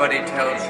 Anybody tells